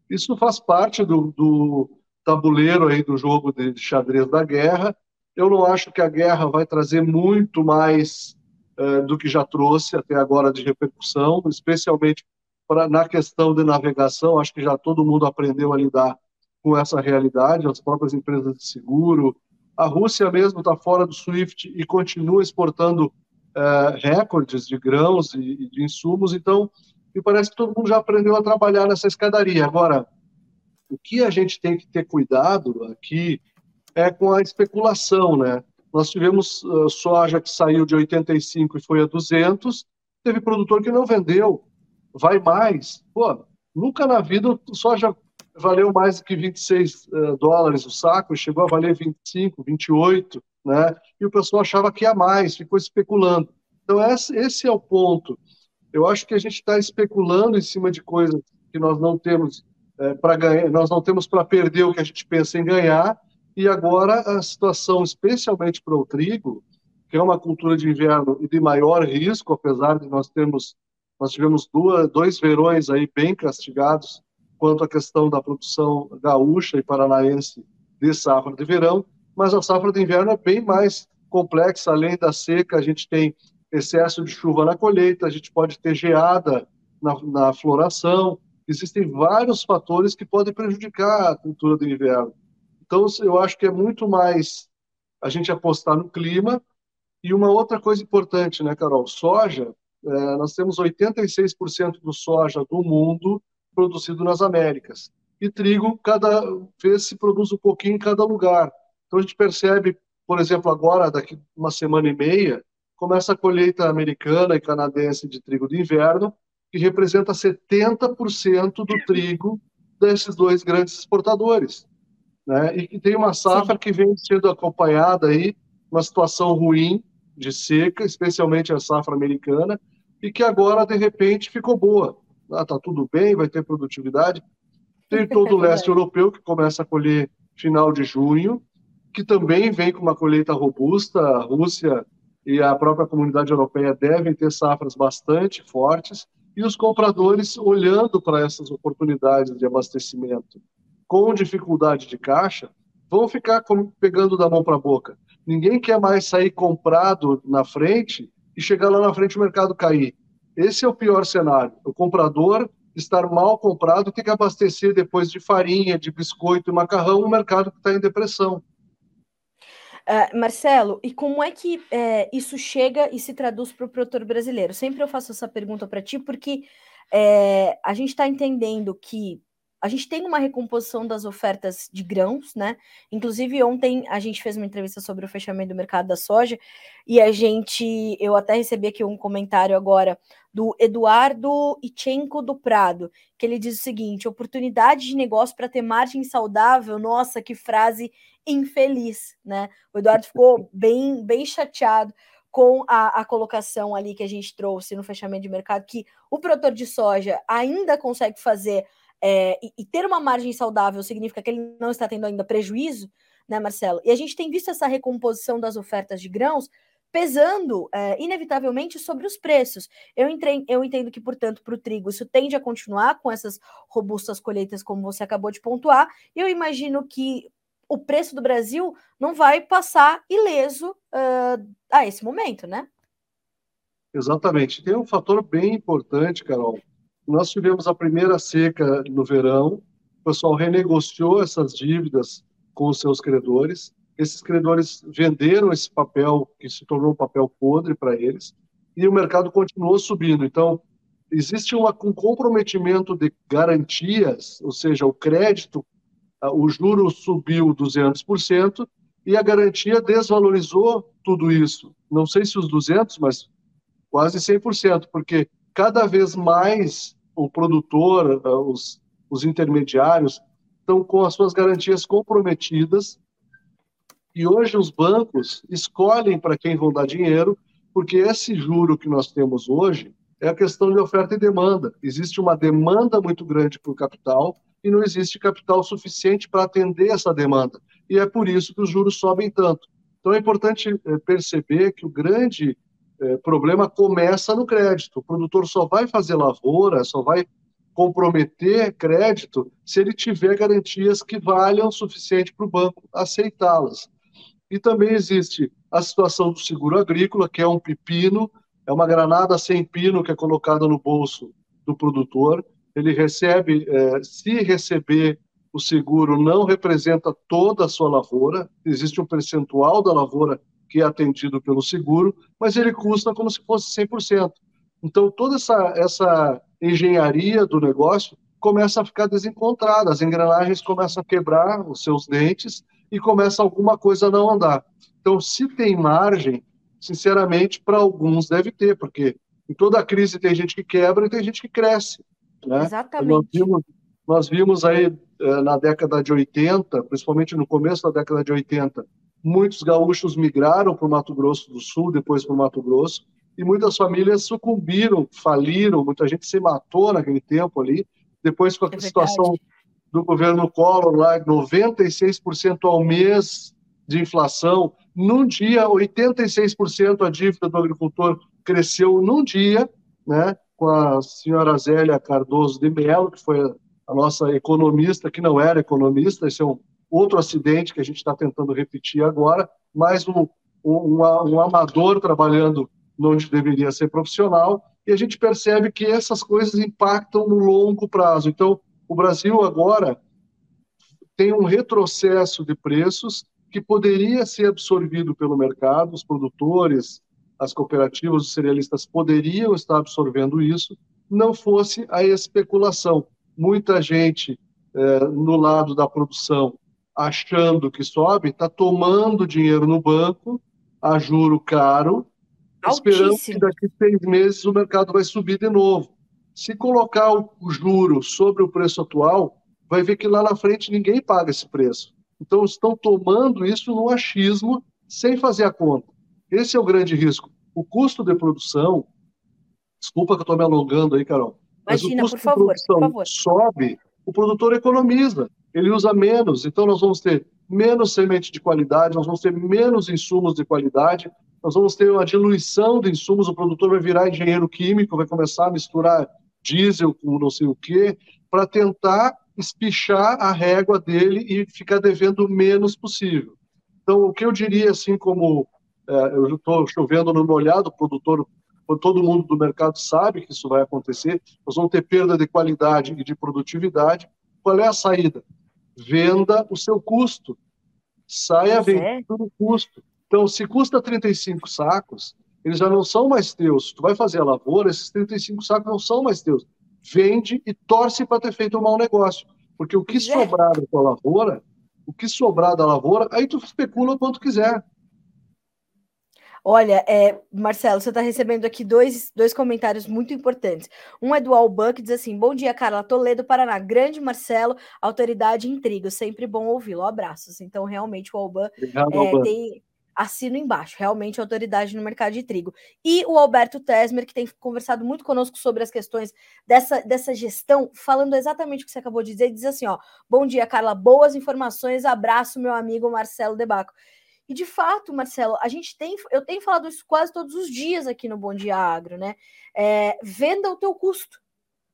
isso faz parte do, do tabuleiro aí do jogo de xadrez da guerra. Eu não acho que a guerra vai trazer muito mais uh, do que já trouxe até agora de repercussão, especialmente pra, na questão de navegação. Acho que já todo mundo aprendeu a lidar com essa realidade, as próprias empresas de seguro, a Rússia mesmo está fora do SWIFT e continua exportando é, recordes de grãos e, de insumos. Então, me parece que todo mundo já aprendeu a trabalhar nessa escadaria. Agora, o que a gente tem que ter cuidado aqui é com a especulação, né? Nós tivemos uh, soja que saiu de 85 e foi a 200, teve produtor que não vendeu, vai mais. Pô, nunca na vida soja valeu mais do que 26 uh, eh, dólares o saco, chegou a valer 25, 28, né? E o pessoal achava que ia mais, ficou especulando. Então, esse é o ponto. Eu acho que a gente está especulando em cima de coisas que nós não temos é, para ganhar, nós não temos para perder o que a gente pensa em ganhar. E agora a situação, especialmente para o trigo, que é uma cultura de inverno e de maior risco, apesar de nós termos nós tivemos duas, dois verões aí bem castigados quanto à questão da produção gaúcha e paranaense de safra de verão, mas a safra de inverno é bem mais complexa, além da seca, a gente tem excesso de chuva na colheita, a gente pode ter geada na, na floração, existem vários fatores que podem prejudicar a cultura do inverno. Então, eu acho que é muito mais a gente apostar no clima. E uma outra coisa importante, né, Carol? Soja, é, nós temos 86% do soja do mundo produzido nas Américas. E trigo, cada vez se produz um pouquinho em cada lugar. Então a gente percebe, por exemplo, agora, daqui uma semana e meia, começa a colheita americana e canadense de trigo de inverno, que representa 70% do trigo desses dois grandes exportadores. Né? E que tem uma safra Sim. que vem sendo acompanhada aí, uma situação ruim de seca, especialmente a safra americana, e que agora, de repente, ficou boa ah, tá tudo bem, vai ter produtividade. Tem todo o leste europeu que começa a colher final de junho, que também vem com uma colheita robusta. A Rússia e a própria comunidade europeia devem ter safras bastante fortes e os compradores olhando para essas oportunidades de abastecimento com dificuldade de caixa vão ficar pegando da mão para a boca. Ninguém quer mais sair comprado na frente e chegar lá na frente o mercado cair. Esse é o pior cenário. O comprador estar mal comprado tem que abastecer depois de farinha, de biscoito e macarrão, um mercado que está em depressão. Uh, Marcelo, e como é que é, isso chega e se traduz para o produtor brasileiro? Sempre eu faço essa pergunta para ti, porque é, a gente está entendendo que a gente tem uma recomposição das ofertas de grãos, né? Inclusive, ontem a gente fez uma entrevista sobre o fechamento do mercado da soja e a gente, eu até recebi aqui um comentário agora do Eduardo Ichenko do Prado, que ele diz o seguinte: oportunidade de negócio para ter margem saudável. Nossa, que frase infeliz, né? O Eduardo ficou bem, bem chateado com a, a, colocação ali que a gente trouxe no fechamento de mercado, que o produtor de soja ainda consegue fazer é, e, e, ter uma margem saudável significa que ele não está tendo ainda prejuízo, né, Marcelo? E a gente tem visto essa recomposição das ofertas de grãos pesando é, inevitavelmente sobre os preços. Eu, entrei, eu entendo que, portanto, para o trigo isso tende a continuar com essas robustas colheitas, como você acabou de pontuar, e eu imagino que o preço do Brasil não vai passar ileso uh, a esse momento, né? Exatamente. Tem um fator bem importante, Carol. Nós tivemos a primeira seca no verão, o pessoal renegociou essas dívidas com os seus credores, esses credores venderam esse papel, que se tornou um papel podre para eles, e o mercado continuou subindo. Então, existe uma, um comprometimento de garantias, ou seja, o crédito, o juro subiu 200% e a garantia desvalorizou tudo isso. Não sei se os 200, mas quase 100%, porque cada vez mais o produtor, os, os intermediários, estão com as suas garantias comprometidas e hoje os bancos escolhem para quem vão dar dinheiro, porque esse juro que nós temos hoje é a questão de oferta e demanda. Existe uma demanda muito grande por capital e não existe capital suficiente para atender essa demanda. E é por isso que os juros sobem tanto. Então é importante eh, perceber que o grande eh, problema começa no crédito. O produtor só vai fazer lavoura, só vai comprometer crédito se ele tiver garantias que valham o suficiente para o banco aceitá-las. E também existe a situação do seguro agrícola, que é um pepino, é uma granada sem pino que é colocada no bolso do produtor. Ele recebe, é, se receber o seguro, não representa toda a sua lavoura, existe um percentual da lavoura que é atendido pelo seguro, mas ele custa como se fosse 100%. Então, toda essa, essa engenharia do negócio começa a ficar desencontrada, as engrenagens começam a quebrar os seus dentes e começa alguma coisa a não andar. Então, se tem margem, sinceramente, para alguns deve ter, porque em toda crise tem gente que quebra e tem gente que cresce. Né? Exatamente. Nós vimos, nós vimos aí eh, na década de 80, principalmente no começo da década de 80, muitos gaúchos migraram para o Mato Grosso do Sul, depois para o Mato Grosso, e muitas famílias sucumbiram, faliram, muita gente se matou naquele tempo ali, depois com a é situação do governo Collor, lá 96% ao mês de inflação. Num dia, 86% a dívida do agricultor cresceu num dia, né, com a senhora Zélia Cardoso de Mello, que foi a nossa economista, que não era economista, esse é um outro acidente que a gente está tentando repetir agora, mais um, um, um amador trabalhando onde deveria ser profissional, e a gente percebe que essas coisas impactam no longo prazo. Então, o Brasil agora tem um retrocesso de preços que poderia ser absorvido pelo mercado, os produtores, as cooperativas, os cerealistas poderiam estar absorvendo isso, não fosse a especulação. Muita gente é, no lado da produção achando que sobe, está tomando dinheiro no banco a juro caro, Altíssimo. esperando que daqui a seis meses o mercado vai subir de novo. Se colocar o juro sobre o preço atual, vai ver que lá na frente ninguém paga esse preço. Então estão tomando isso no achismo sem fazer a conta. Esse é o grande risco. O custo de produção, desculpa que eu estou me alongando aí, Carol, Imagina, mas o custo favor, de produção sobe, o produtor economiza, ele usa menos. Então nós vamos ter menos semente de qualidade, nós vamos ter menos insumos de qualidade, nós vamos ter uma diluição de insumos, o produtor vai virar engenheiro químico, vai começar a misturar diesel com não sei o quê, para tentar espichar a régua dele e ficar devendo o menos possível. Então, o que eu diria, assim como é, eu estou chovendo no molhado, o produtor, todo mundo do mercado sabe que isso vai acontecer, nós vamos ter perda de qualidade e de produtividade. Qual é a saída? Venda o seu custo. Saia vendendo o custo. Então, se custa 35 sacos, eles já não são mais teus. Tu vai fazer a lavoura, esses 35 sacos não são mais teus. Vende e torce para ter feito um mau negócio. Porque o que é. sobrar da tua lavoura, o que sobrar da lavoura, aí tu especula quanto quiser. Olha, é, Marcelo, você está recebendo aqui dois, dois comentários muito importantes. Um é do Alban, que diz assim: Bom dia, Carla Toledo, Paraná. Grande Marcelo, autoridade intriga. Sempre bom ouvi-lo. Abraços. Então, realmente, o Alban, Obrigado, é, Alban. tem assino embaixo, realmente autoridade no mercado de trigo. E o Alberto Tesmer, que tem conversado muito conosco sobre as questões dessa, dessa gestão, falando exatamente o que você acabou de dizer, diz assim: ó, bom dia, Carla, boas informações, abraço, meu amigo Marcelo Debaco. E de fato, Marcelo, a gente tem, eu tenho falado isso quase todos os dias aqui no Bom Dia Agro, né? É, venda o teu custo,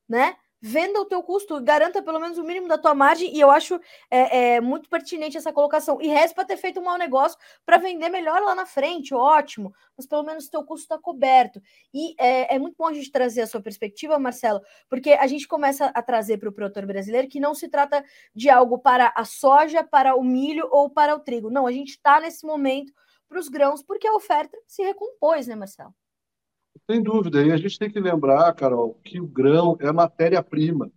né? Venda o teu custo, garanta pelo menos o mínimo da tua margem, e eu acho é, é muito pertinente essa colocação. E resta para ter feito um mau negócio para vender melhor lá na frente, ótimo, mas pelo menos o teu custo está coberto. E é, é, muito bom a gente trazer a sua perspectiva, Marcelo, porque a gente começa a trazer para o produtor brasileiro que não se trata de algo para a soja, para o milho ou para o trigo. Não, a gente está nesse momento para os grãos, porque a oferta se recompôs, né, Marcelo? Sem dúvida. E a gente tem que lembrar, Carol, que o grão é matéria-prima,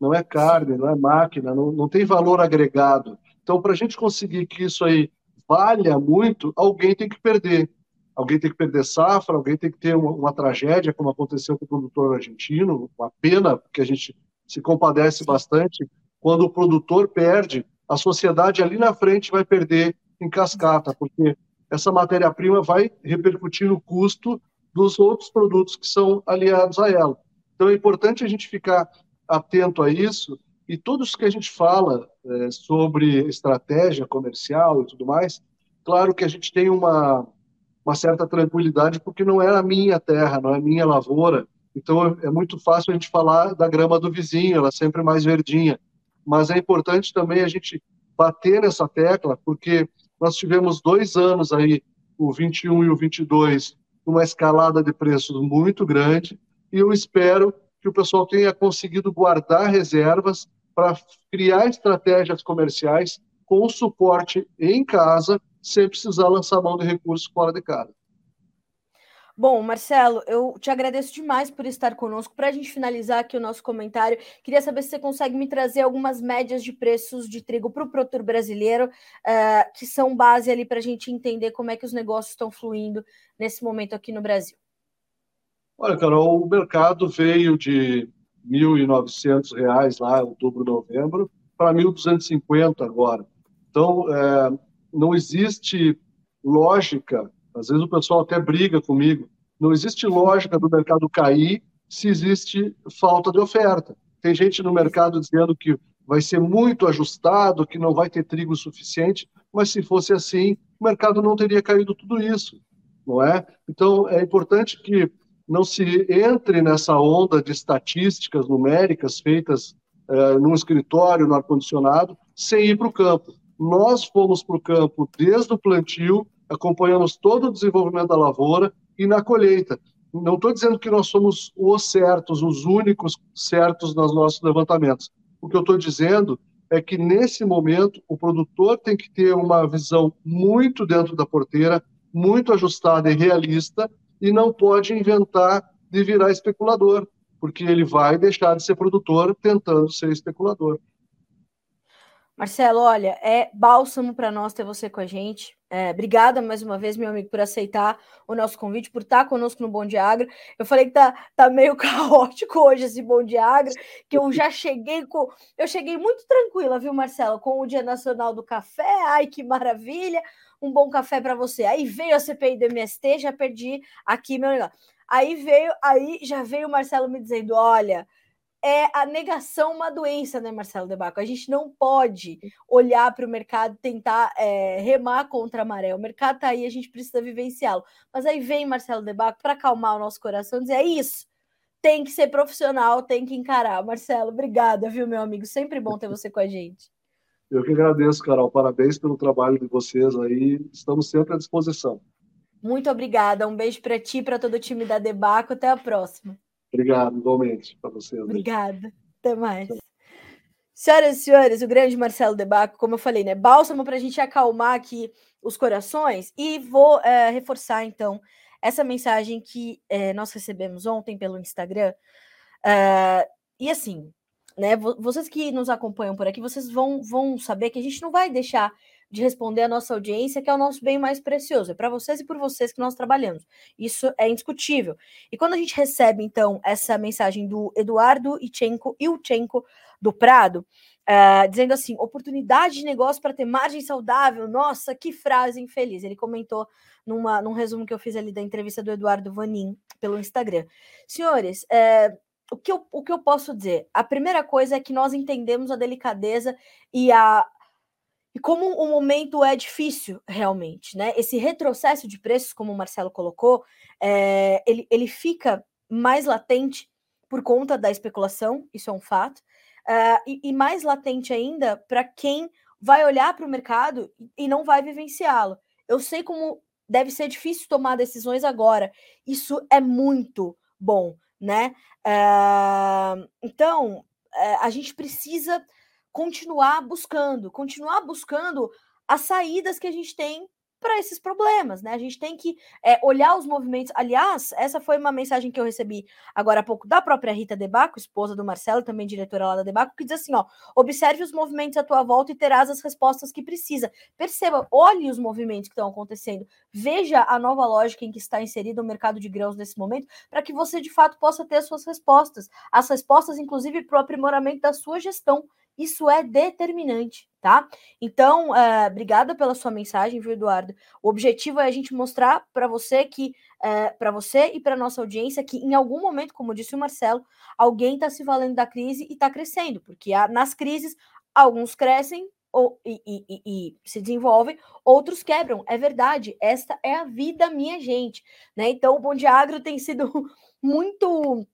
não é carne, não é máquina, não, não tem valor agregado. Então, para a gente conseguir que isso aí valha muito, alguém tem que perder. Alguém tem que perder safra, alguém tem que ter uma, uma tragédia, como aconteceu com o produtor argentino, uma pena, porque a gente se compadece bastante. Quando o produtor perde, a sociedade ali na frente vai perder em cascata, porque essa matéria-prima vai repercutir no custo dos outros produtos que são aliados a ela. Então é importante a gente ficar atento a isso e todos que a gente fala é, sobre estratégia comercial e tudo mais, claro que a gente tem uma, uma certa tranquilidade porque não é a minha terra, não é a minha lavoura, então é muito fácil a gente falar da grama do vizinho, ela é sempre mais verdinha. Mas é importante também a gente bater nessa tecla, porque nós tivemos dois anos aí, o 21 e o 22, uma escalada de preços muito grande e eu espero que o pessoal tenha conseguido guardar reservas para criar estratégias comerciais com suporte em casa, sem precisar lançar mão de recursos fora de casa. Bom, Marcelo, eu te agradeço demais por estar conosco. Para a gente finalizar aqui o nosso comentário, queria saber se você consegue me trazer algumas médias de preços de trigo para o produtor brasileiro, uh, que são base ali para a gente entender como é que os negócios estão fluindo nesse momento aqui no Brasil. Olha, Carol, o mercado veio de R$ 1.900 lá, outubro, novembro, para 1.250 agora. Então, é, não existe lógica às vezes o pessoal até briga comigo. Não existe lógica do mercado cair se existe falta de oferta. Tem gente no mercado dizendo que vai ser muito ajustado, que não vai ter trigo suficiente, mas se fosse assim, o mercado não teria caído tudo isso, não é? Então, é importante que não se entre nessa onda de estatísticas numéricas feitas uh, num escritório, no ar-condicionado, sem ir para o campo. Nós fomos para o campo desde o plantio acompanhamos todo o desenvolvimento da lavoura e na colheita. Não estou dizendo que nós somos os certos, os únicos certos nos nossos levantamentos. O que eu estou dizendo é que, nesse momento, o produtor tem que ter uma visão muito dentro da porteira, muito ajustada e realista, e não pode inventar de virar especulador, porque ele vai deixar de ser produtor tentando ser especulador. Marcelo, olha, é bálsamo para nós ter você com a gente. É, obrigada mais uma vez, meu amigo, por aceitar o nosso convite, por estar conosco no Bom Agro. Eu falei que tá, tá meio caótico hoje esse Bom Agro, que eu já cheguei com. Eu cheguei muito tranquila, viu, Marcelo? Com o Dia Nacional do Café. Ai, que maravilha! Um bom café para você. Aí veio a CPI do MST, já perdi aqui meu negócio. Aí veio, aí já veio o Marcelo me dizendo: olha é a negação uma doença, né, Marcelo Debaco? A gente não pode olhar para o mercado tentar é, remar contra a maré. O mercado está aí, a gente precisa vivenciá-lo. Mas aí vem Marcelo Debaco para acalmar o nosso coração e dizer: é isso, tem que ser profissional, tem que encarar. Marcelo, obrigada, viu, meu amigo? Sempre bom ter você com a gente. Eu que agradeço, Carol. Parabéns pelo trabalho de vocês aí. Estamos sempre à disposição. Muito obrigada. Um beijo para ti, para todo o time da Debaco. Até a próxima. Obrigado, igualmente, para você. Obrigada. Até mais. Senhoras e senhores, o grande Marcelo Debaco, como eu falei, né? Bálsamo para a gente acalmar aqui os corações e vou é, reforçar então essa mensagem que é, nós recebemos ontem pelo Instagram. Uh, e assim, né? Vocês que nos acompanham por aqui, vocês vão, vão saber que a gente não vai deixar de responder a nossa audiência, que é o nosso bem mais precioso. É para vocês e por vocês que nós trabalhamos. Isso é indiscutível. E quando a gente recebe, então, essa mensagem do Eduardo Ichenko, Ilchenko do Prado, uh, dizendo assim: oportunidade de negócio para ter margem saudável. Nossa, que frase infeliz. Ele comentou numa, num resumo que eu fiz ali da entrevista do Eduardo Vanin pelo Instagram. Senhores, uh, o que, eu, o que eu posso dizer? A primeira coisa é que nós entendemos a delicadeza e a, e como o momento é difícil realmente, né? Esse retrocesso de preços, como o Marcelo colocou, é, ele, ele fica mais latente por conta da especulação, isso é um fato, uh, e, e mais latente ainda para quem vai olhar para o mercado e não vai vivenciá-lo. Eu sei como deve ser difícil tomar decisões agora. Isso é muito bom, né? Uh, então, uh, a gente precisa continuar buscando, continuar buscando as saídas que a gente tem para esses problemas, né? A gente tem que é, olhar os movimentos. Aliás, essa foi uma mensagem que eu recebi agora há pouco da própria Rita Debaco, esposa do Marcelo, também diretora lá da Debaco, que diz assim: ó, observe os movimentos à tua volta e terás as respostas que precisa. Perceba, olhe os movimentos que estão acontecendo, veja a nova lógica em que está inserido o mercado de grãos nesse momento, para que você de fato possa ter as suas respostas. As respostas, inclusive, para o aprimoramento da sua gestão isso é determinante, tá? Então, uh, obrigada pela sua mensagem, viu, Eduardo? O objetivo é a gente mostrar para você que, eh, para você e para nossa audiência, que em algum momento, como disse o Marcelo, alguém está se valendo da crise e está crescendo, porque há, nas crises alguns crescem ou, e, e, e, se desenvolvem, outros quebram. É verdade, esta é a vida, minha gente. Né? Então, o Bom de Agro tem sido muito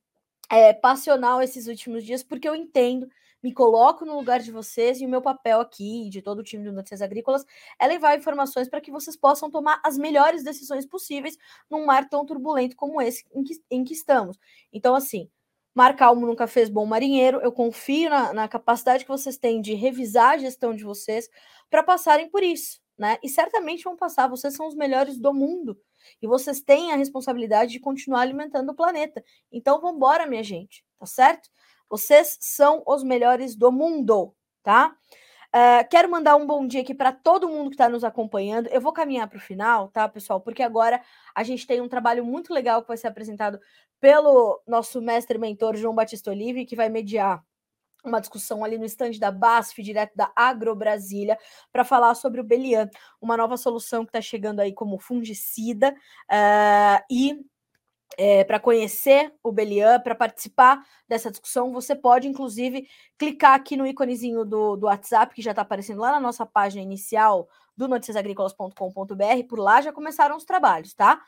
é, passional esses últimos dias, porque eu entendo me coloco no lugar de vocês e o meu papel aqui, de todo o time do Notícias Agrícolas, é levar informações para que vocês possam tomar as melhores decisões possíveis num mar tão turbulento como esse em que, em que estamos. Então, assim, Mar Calmo nunca fez bom marinheiro. Eu confio na, na, capacidade que vocês têm de revisar a gestão de vocês para passarem por isso, né? E certamente vão passar. Vocês são os melhores do mundo e vocês têm a responsabilidade de continuar alimentando o planeta. Então, vamos embora, minha gente, tá certo? Vocês são os melhores do mundo, tá? Uh, quero mandar um bom dia aqui para todo mundo que está nos acompanhando. Eu vou caminhar para o final, tá, pessoal? Porque agora a gente tem um trabalho muito legal que vai ser apresentado pelo nosso mestre mentor João Batista Olive, que vai mediar uma discussão ali no estande da BASF, direto da Agro Brasília, para falar sobre o Belian, uma nova solução que está chegando aí como fungicida uh, e é, para conhecer o Belian, para participar dessa discussão, você pode, inclusive, clicar aqui no íconezinho do, do WhatsApp, que já está aparecendo lá na nossa página inicial do noticiasagricolas.com.br. Por lá já começaram os trabalhos, tá?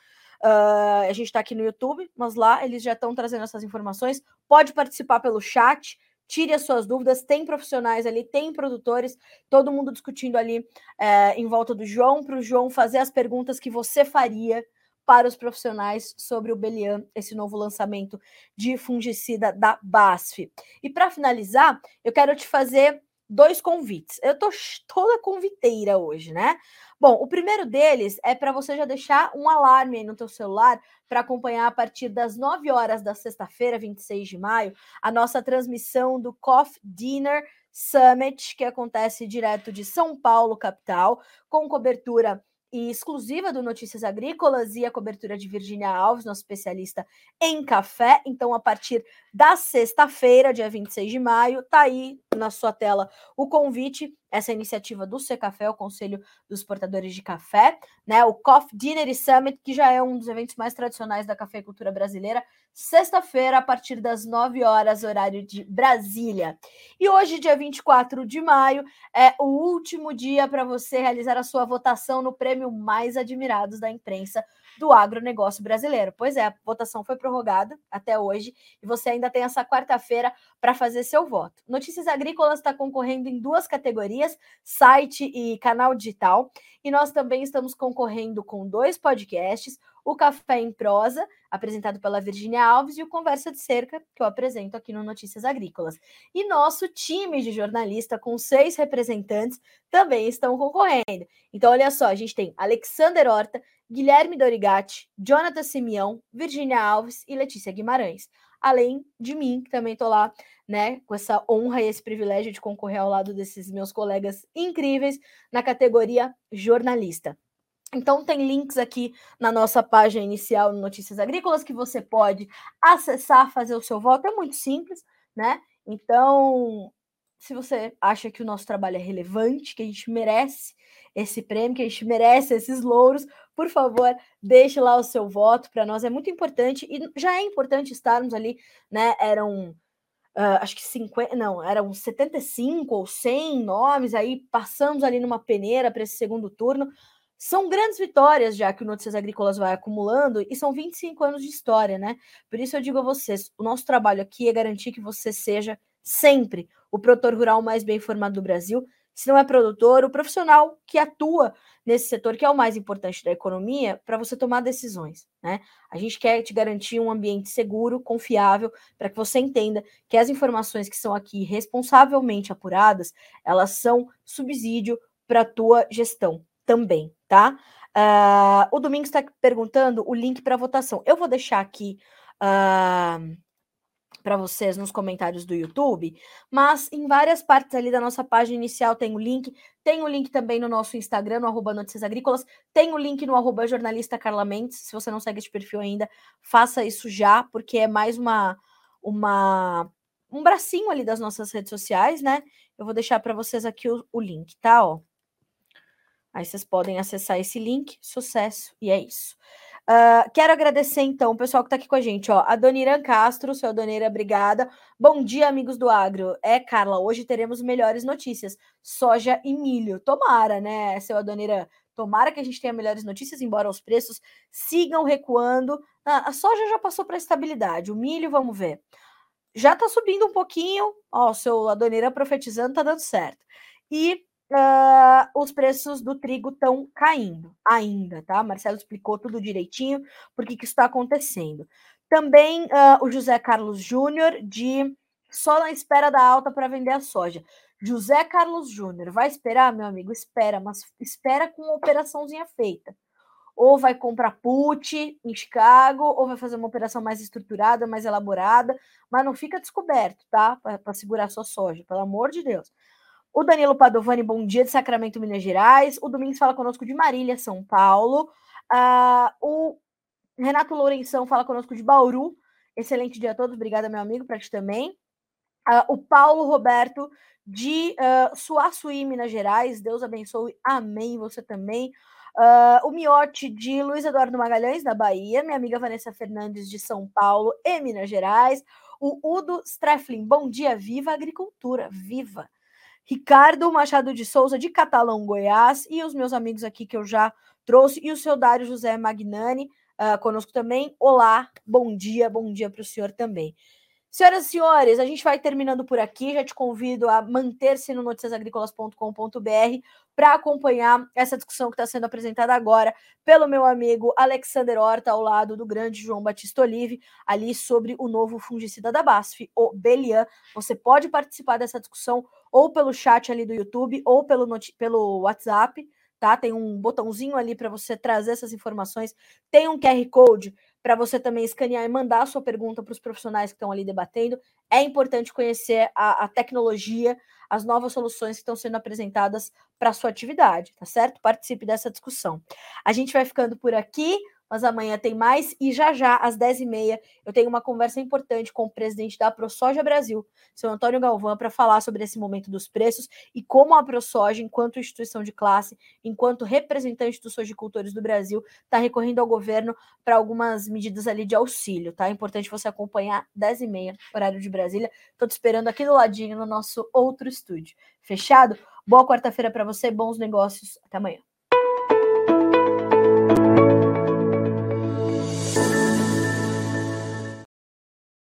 Uh, a gente está aqui no YouTube, mas lá eles já estão trazendo essas informações. Pode participar pelo chat, tire as suas dúvidas. Tem profissionais ali, tem produtores, todo mundo discutindo ali é, em volta do João, para o João fazer as perguntas que você faria para os profissionais sobre o Belian, esse novo lançamento de fungicida da BASF. E para finalizar, eu quero te fazer dois convites. Eu tô toda conviteira hoje, né? Bom, o primeiro deles é para você já deixar um alarme aí no teu celular para acompanhar a partir das 9 horas da sexta-feira, 26 de maio, a nossa transmissão do Coffee Dinner Summit, que acontece direto de São Paulo, capital, com cobertura e exclusiva do Notícias Agrícolas e a cobertura de Virginia Alves, nosso especialista em café. Então, a partir da sexta-feira, dia 26 de maio, tá aí na sua tela o convite essa iniciativa do Café, o Conselho dos Exportadores de Café, né? O Coffee Dinner Summit, que já é um dos eventos mais tradicionais da cafeicultura brasileira, sexta-feira, a partir das 9 horas, horário de Brasília. E hoje, dia 24 de maio, é o último dia para você realizar a sua votação no prêmio mais admirados da imprensa do agronegócio brasileiro. Pois é, a votação foi prorrogada até hoje e você ainda tem essa quarta-feira para fazer seu voto. Notícias Agrícolas está concorrendo em duas categorias, site e canal digital, e nós também estamos concorrendo com dois podcasts, o Café em Prosa, apresentado pela Virginia Alves, e o Conversa de Cerca, que eu apresento aqui no Notícias Agrícolas. E nosso time de jornalista, com seis representantes, também estão concorrendo. Então, olha só, a gente tem Alexander Horta, Guilherme Dorigatti, Jonathan Simeão, Virginia Alves e Letícia Guimarães. Além de mim, que também estou lá, né, com essa honra e esse privilégio de concorrer ao lado desses meus colegas incríveis na categoria jornalista. Então, tem links aqui na nossa página inicial no Notícias Agrícolas que você pode acessar, fazer o seu voto. É muito simples, né? Então, se você acha que o nosso trabalho é relevante, que a gente merece esse prêmio, que a gente merece esses louros, por favor, deixe lá o seu voto. Para nós é muito importante e já é importante estarmos ali, né? Eram uh, acho que 50, não, eram 75 ou 100 nomes, aí passamos ali numa peneira para esse segundo turno. São grandes vitórias já que o Notícias Agrícolas vai acumulando e são 25 anos de história, né? Por isso eu digo a vocês, o nosso trabalho aqui é garantir que você seja sempre o produtor rural mais bem informado do Brasil, se não é produtor, o profissional que atua nesse setor, que é o mais importante da economia, para você tomar decisões. Né? A gente quer te garantir um ambiente seguro, confiável, para que você entenda que as informações que são aqui responsavelmente apuradas, elas são subsídio para a tua gestão também, tá? Uh, o Domingos está perguntando o link para votação. Eu vou deixar aqui. Uh, para vocês nos comentários do YouTube, mas em várias partes ali da nossa página inicial tem o link, tem o link também no nosso Instagram, no arroba Notícias Agrícolas, tem o link no arroba jornalista Carla Mendes, se você não segue esse perfil ainda, faça isso já, porque é mais uma, uma um bracinho ali das nossas redes sociais, né? Eu vou deixar para vocês aqui o, o link, tá? Ó. Aí vocês podem acessar esse link, sucesso, e é isso. Uh, quero agradecer, então, o pessoal que está aqui com a gente, ó. A Doniran Castro, seu Donira, obrigada. Bom dia, amigos do agro. É, Carla, hoje teremos melhores notícias. Soja e milho. Tomara, né, seu Adoniran? Tomara que a gente tenha melhores notícias, embora os preços sigam recuando. Ah, a soja já passou para estabilidade. O milho, vamos ver. Já está subindo um pouquinho. Ó, o seu Adoniran profetizando, tá dando certo. E uh, os preços do trigo estão caindo ainda, tá? Marcelo explicou tudo direitinho porque que está acontecendo. Também uh, o José Carlos Júnior, de só na espera da alta para vender a soja. José Carlos Júnior, vai esperar, meu amigo? Espera, mas espera com uma operaçãozinha feita. Ou vai comprar put em Chicago, ou vai fazer uma operação mais estruturada, mais elaborada, mas não fica descoberto, tá? Para segurar sua soja, pelo amor de Deus. O Danilo Padovani, bom dia de Sacramento, Minas Gerais. O Domingos fala conosco de Marília, São Paulo. Uh, o Renato Lourenção fala conosco de Bauru. Excelente dia a todos. Obrigada, meu amigo, para ti também. Uh, o Paulo Roberto de uh, Suaçuí, Minas Gerais. Deus abençoe. Amém. Você também. Uh, o Miote de Luiz Eduardo Magalhães, da Bahia. Minha amiga Vanessa Fernandes, de São Paulo e Minas Gerais. O Udo Streflin, bom dia. Viva a agricultura. Viva. Ricardo Machado de Souza, de Catalão, Goiás, e os meus amigos aqui que eu já trouxe, e o seu Dário José Magnani uh, conosco também. Olá, bom dia, bom dia para o senhor também. Senhoras e senhores, a gente vai terminando por aqui. Já te convido a manter-se no noticiasagricolas.com.br para acompanhar essa discussão que está sendo apresentada agora pelo meu amigo Alexander Horta, ao lado do grande João Batista Olive, ali sobre o novo fungicida da BASF, o Belian. Você pode participar dessa discussão ou pelo chat ali do YouTube ou pelo, pelo WhatsApp, tá? Tem um botãozinho ali para você trazer essas informações. Tem um QR Code para você também escanear e mandar a sua pergunta para os profissionais que estão ali debatendo. É importante conhecer a, a tecnologia, as novas soluções que estão sendo apresentadas para a sua atividade, tá certo? Participe dessa discussão. A gente vai ficando por aqui mas amanhã tem mais e já já, às 10h30, eu tenho uma conversa importante com o presidente da ProSoja Brasil, seu Antônio Galvão, para falar sobre esse momento dos preços e como a ProSoja, enquanto instituição de classe, enquanto representante dos sojicultores do Brasil, está recorrendo ao governo para algumas medidas ali de auxílio, tá? É importante você acompanhar 10h30, horário de Brasília. Estou te esperando aqui do ladinho no nosso outro estúdio. Fechado? Boa quarta-feira para você, bons negócios. Até amanhã.